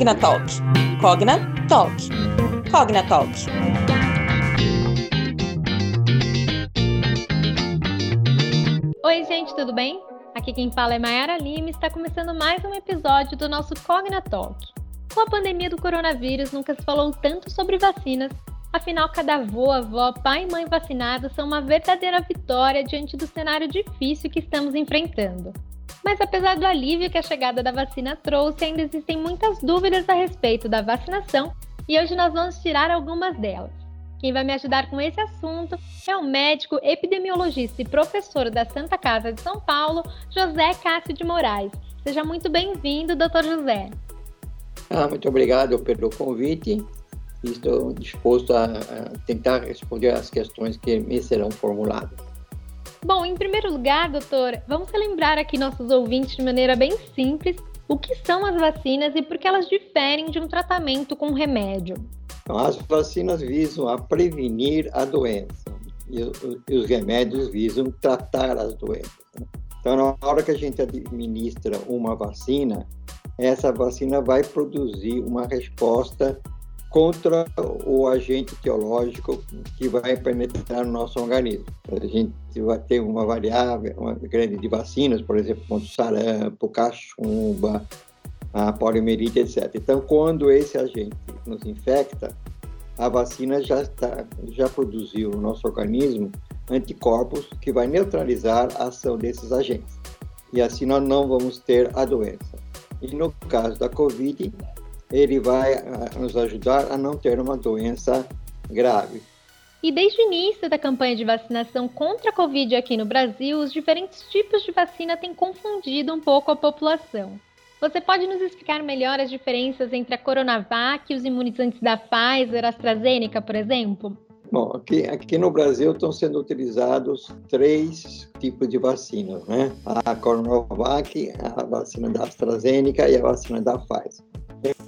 Cognatalk. Cognatalk. Cognatalk. Oi, gente, tudo bem? Aqui quem fala é Mayara Lima e está começando mais um episódio do nosso Cognatalk. Com a pandemia do coronavírus, nunca se falou tanto sobre vacinas. Afinal, cada avô, avó, pai e mãe vacinados são uma verdadeira vitória diante do cenário difícil que estamos enfrentando. Mas apesar do alívio que a chegada da vacina trouxe, ainda existem muitas dúvidas a respeito da vacinação e hoje nós vamos tirar algumas delas. Quem vai me ajudar com esse assunto é o médico epidemiologista e professor da Santa Casa de São Paulo, José Cássio de Moraes. Seja muito bem-vindo, doutor José. Ah, muito obrigado pelo convite. Estou disposto a, a tentar responder as questões que me serão formuladas. Bom, em primeiro lugar, doutor, vamos relembrar aqui nossos ouvintes de maneira bem simples o que são as vacinas e por que elas diferem de um tratamento com remédio. Então, as vacinas visam a prevenir a doença e, e os remédios visam tratar as doenças. Então, na hora que a gente administra uma vacina, essa vacina vai produzir uma resposta contra o agente teológico que vai penetrar no nosso organismo. A gente vai ter uma variável, uma grande de vacinas, por exemplo, contra o sarampo, cachumba, a poliomielite, etc. Então, quando esse agente nos infecta, a vacina já, está, já produziu no nosso organismo anticorpos que vai neutralizar a ação desses agentes. E assim nós não vamos ter a doença. E no caso da Covid, ele vai ah, nos ajudar a não ter uma doença grave. E desde o início da campanha de vacinação contra a Covid aqui no Brasil, os diferentes tipos de vacina têm confundido um pouco a população. Você pode nos explicar melhor as diferenças entre a Coronavac e os imunizantes da Pfizer, AstraZeneca, por exemplo? Bom, aqui, aqui no Brasil estão sendo utilizados três tipos de vacinas, né? A Coronavac, a vacina da AstraZeneca e a vacina da Pfizer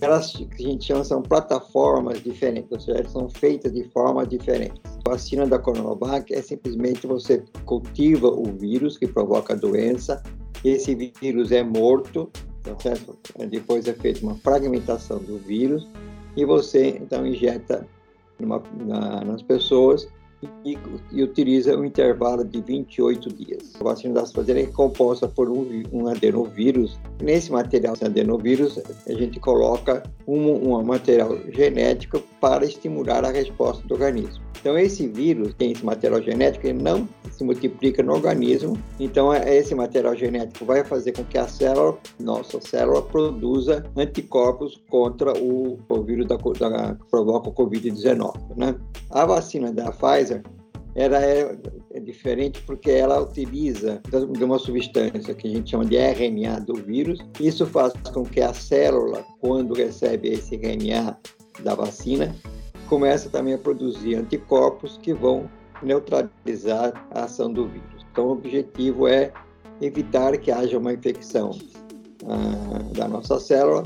elas que a gente chama são plataformas diferentes, ou seja, elas são feitas de forma diferente. A vacina da Coronavac é simplesmente você cultiva o vírus que provoca a doença, esse vírus é morto, tá certo? depois é feita uma fragmentação do vírus e você então injeta numa, na, nas pessoas e, e, utiliza um intervalo de 28 dias. A vacina da AstraZeneca é composta por um, um adenovírus. Nesse material adenovírus, a gente coloca um, um material genético para estimular a resposta do organismo. Então, esse vírus tem esse material genético, ele não se multiplica no organismo. Então, é, esse material genético vai fazer com que a célula, nossa célula, produza anticorpos contra o, o vírus da, da, que provoca o Covid-19. Né? A vacina da Pfizer ela é, é, diferente porque ela utiliza de uma substância que a gente chama de RNA do vírus. Isso faz com que a célula, quando recebe esse RNA da vacina, começa também a produzir anticorpos que vão neutralizar a ação do vírus. Então, o objetivo é evitar que haja uma infecção ah, da nossa célula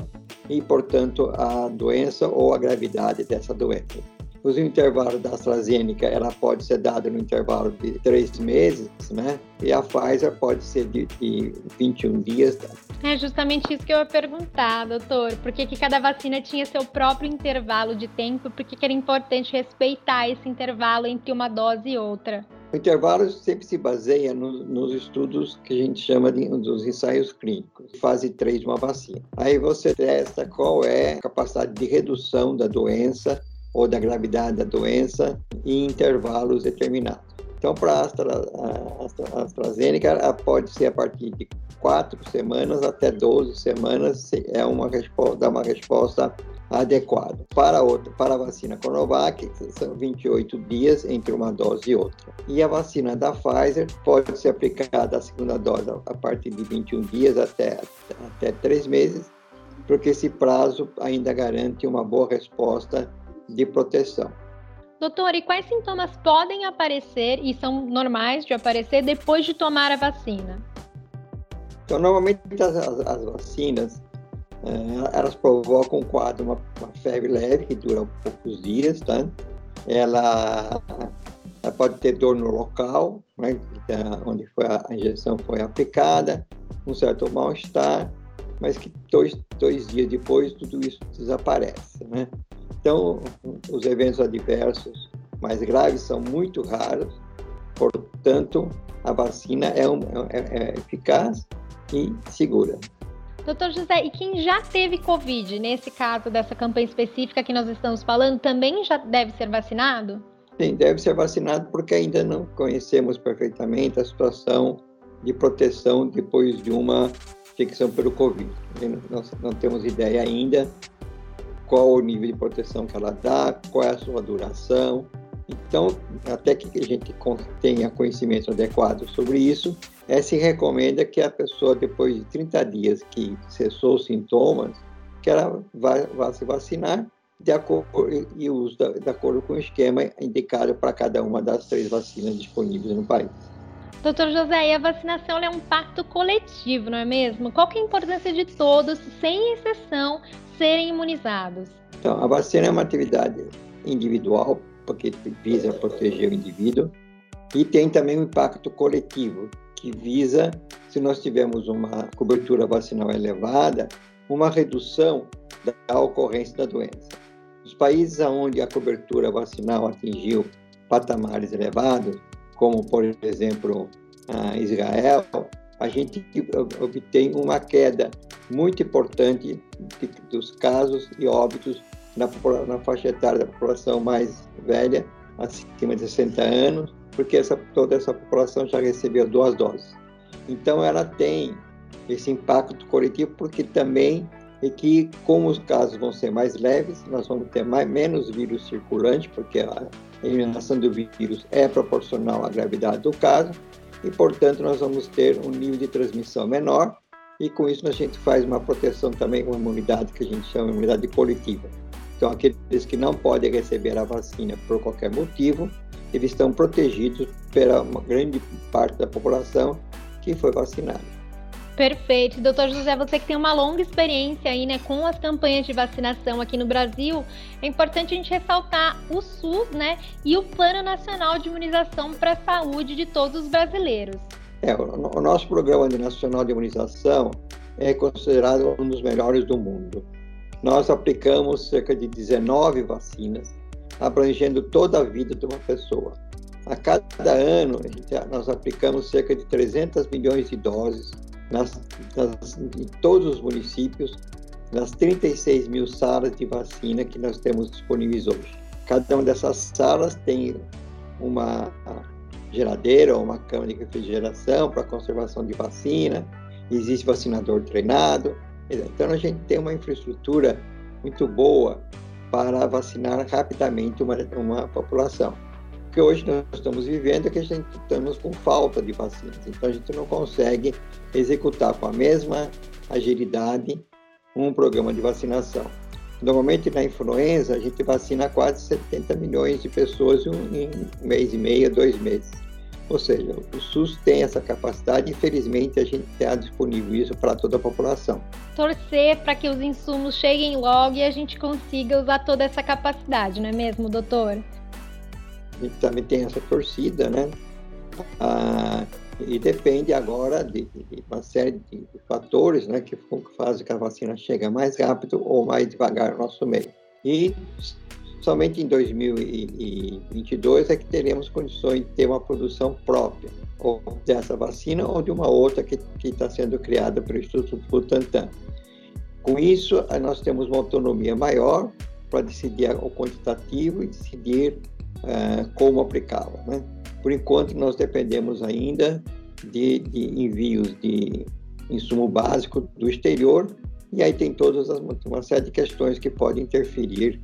e, portanto, a doença ou a gravidade dessa doença. Os intervalos da AstraZeneca, ela pode ser dada no intervalo de três meses, né? E a Pfizer pode ser de, de 21 dias. É justamente isso que eu ia perguntar, doutor. Por que, que cada vacina tinha seu próprio intervalo de tempo? Por que, que era importante respeitar esse intervalo entre uma dose e outra? O intervalo sempre se baseia no, nos estudos que a gente chama de, dos ensaios clínicos, fase 3 de uma vacina. Aí você testa qual é a capacidade de redução da doença ou da gravidade da doença em intervalos determinados. Então, para a Astra, a AstraZeneca, pode ser a partir de quatro semanas até 12 semanas, é uma resposta, dá uma resposta adequada. Para, outra, para a vacina Coronavac, são 28 dias entre uma dose e outra. E a vacina da Pfizer pode ser aplicada a segunda dose a partir de 21 dias até, até 3 meses, porque esse prazo ainda garante uma boa resposta de proteção. Doutor, e quais sintomas podem aparecer e são normais de aparecer depois de tomar a vacina? Então, normalmente as, as, as vacinas é, elas provocam um quadro, uma, uma, febre leve que dura poucos dias, tá? Ela, ela pode ter dor no local, né, onde foi a, a injeção foi aplicada, um certo mal-estar, mas que dois, dois dias depois tudo isso desaparece, né? Então, os eventos adversos mais graves são muito raros, portanto, a vacina é, um, é, é eficaz e segura. Doutor José, e quem já teve Covid, nesse caso dessa campanha específica que nós estamos falando, também já deve ser vacinado? Sim, deve ser vacinado porque ainda não conhecemos perfeitamente a situação de proteção depois de uma infecção pelo Covid. Nós não temos ideia ainda qual o nível de proteção que ela dá, qual é a sua duração. Então, até que a gente tenha conhecimento adequado sobre isso, é, se recomenda que a pessoa, depois de 30 dias que cessou os sintomas, que ela vá, vá se vacinar de acordo, e use de acordo com o esquema indicado para cada uma das três vacinas disponíveis no país. Doutor José, a vacinação é um pacto coletivo, não é mesmo? Qual é a importância de todos, sem exceção, serem imunizados? Então, a vacina é uma atividade individual, porque visa proteger o indivíduo, e tem também um impacto coletivo, que visa, se nós tivermos uma cobertura vacinal elevada, uma redução da ocorrência da doença. Os países onde a cobertura vacinal atingiu patamares elevados, como por exemplo Israel, a gente obtém uma queda muito importante dos casos e óbitos na, na faixa etária da população mais velha, acima de 60 anos, porque essa, toda essa população já recebeu duas doses. Então, ela tem esse impacto coletivo, porque também é que, como os casos vão ser mais leves, nós vamos ter mais, menos vírus circulante, porque a eliminação do vírus é proporcional à gravidade do caso, e, portanto, nós vamos ter um nível de transmissão menor, e com isso a gente faz uma proteção também, uma imunidade que a gente chama de imunidade coletiva. Então, aqueles que não podem receber a vacina por qualquer motivo, eles estão protegidos pela uma grande parte da população que foi vacinada. Perfeito. Doutor José, você que tem uma longa experiência aí, né, com as campanhas de vacinação aqui no Brasil, é importante a gente ressaltar o SUS, né, e o Plano Nacional de Imunização para a Saúde de todos os brasileiros. É, o, o nosso Programa Nacional de Imunização é considerado um dos melhores do mundo. Nós aplicamos cerca de 19 vacinas abrangendo toda a vida de uma pessoa. A cada ano, nós aplicamos cerca de 300 milhões de doses nas, nas, em todos os municípios, nas 36 mil salas de vacina que nós temos disponíveis hoje. Cada uma dessas salas tem uma geladeira ou uma câmara de refrigeração para conservação de vacina, existe vacinador treinado. Então, a gente tem uma infraestrutura muito boa para vacinar rapidamente uma, uma população. Que hoje nós estamos vivendo é que a gente estamos com falta de vacinas, então a gente não consegue executar com a mesma agilidade um programa de vacinação. Normalmente na influenza a gente vacina quase 70 milhões de pessoas em um mês e meio, dois meses. Ou seja, o SUS tem essa capacidade infelizmente, a gente está disponível isso para toda a população. Torcer para que os insumos cheguem logo e a gente consiga usar toda essa capacidade, não é mesmo, doutor? A gente também tem essa torcida, né? Ah, e depende agora de, de, uma série de fatores né, que fazem que a vacina chegue mais rápido ou mais devagar no nosso meio. E Somente em 2022 é que teremos condições de ter uma produção própria, ou dessa vacina ou de uma outra que está sendo criada pelo Instituto Butantan. Com isso, nós temos uma autonomia maior para decidir o quantitativo e decidir uh, como aplicá-lo. Né? Por enquanto, nós dependemos ainda de, de, envios de insumo básico do exterior, e aí tem todas as, uma série de questões que podem interferir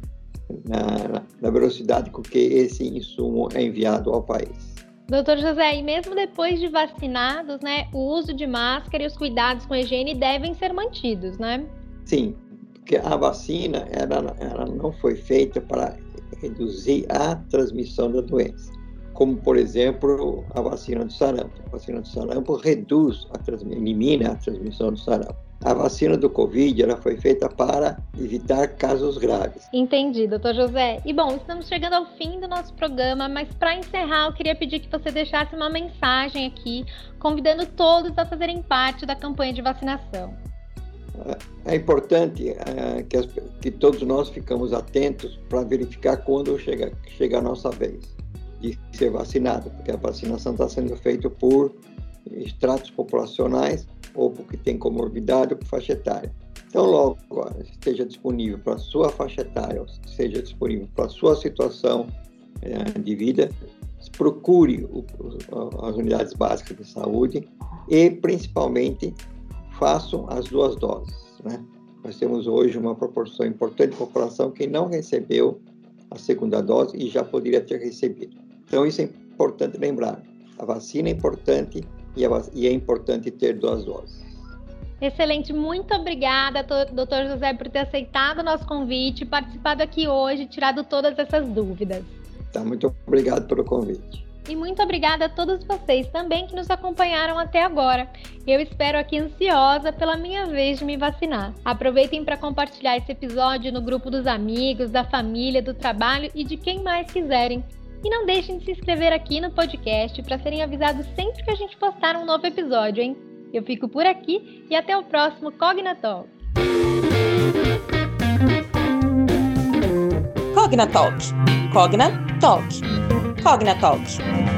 na, na velocidade com que esse insumo é enviado ao país. Doutor José, e mesmo depois de vacinados, né, o uso de máscara e os cuidados com a higiene devem ser mantidos, né? Sim, porque a vacina ela, ela não foi feita para reduzir a transmissão da doença, como por exemplo a vacina do sarampo. A vacina do sarampo reduz a elimina a transmissão do sarampo a vacina do Covid ela foi feita para evitar casos graves. Entendi, doutor José. E bom, estamos chegando ao fim do nosso programa, mas para encerrar, eu queria pedir que você deixasse uma mensagem aqui, convidando todos a fazerem parte da campanha de vacinação. É importante é, que, as, que, todos nós ficamos atentos para verificar quando chega, chega a nossa vez de ser vacinado, porque a vacinação está sendo feita por estratos populacionais ou porque tem comorbidade ou por faixa etária. Então, logo esteja disponível para a sua faixa etária, seja disponível para a sua situação é, de vida, procure o, as unidades básicas de saúde e, principalmente, façam as duas doses. Né? Nós temos hoje uma proporção importante de população que não recebeu a segunda dose e já poderia ter recebido. Então, isso é importante lembrar. A vacina é importante e, a, e é importante ter duas doses. Excelente, muito obrigada, doutor José, por ter aceitado o nosso convite, participado aqui hoje, tirado todas essas dúvidas. Tá, muito obrigado pelo convite. E muito obrigada a todos vocês também que nos acompanharam até agora. Eu espero aqui ansiosa pela minha vez de me vacinar. Aproveitem para compartilhar esse episódio no grupo dos amigos, da família, do trabalho e de quem mais quiserem. E não deixem de se inscrever aqui no podcast para serem avisados sempre que a gente postar um novo episódio, hein? Eu fico por aqui e até o próximo Cognatalk. Cognatalk. Cognatalk. Cognatalk.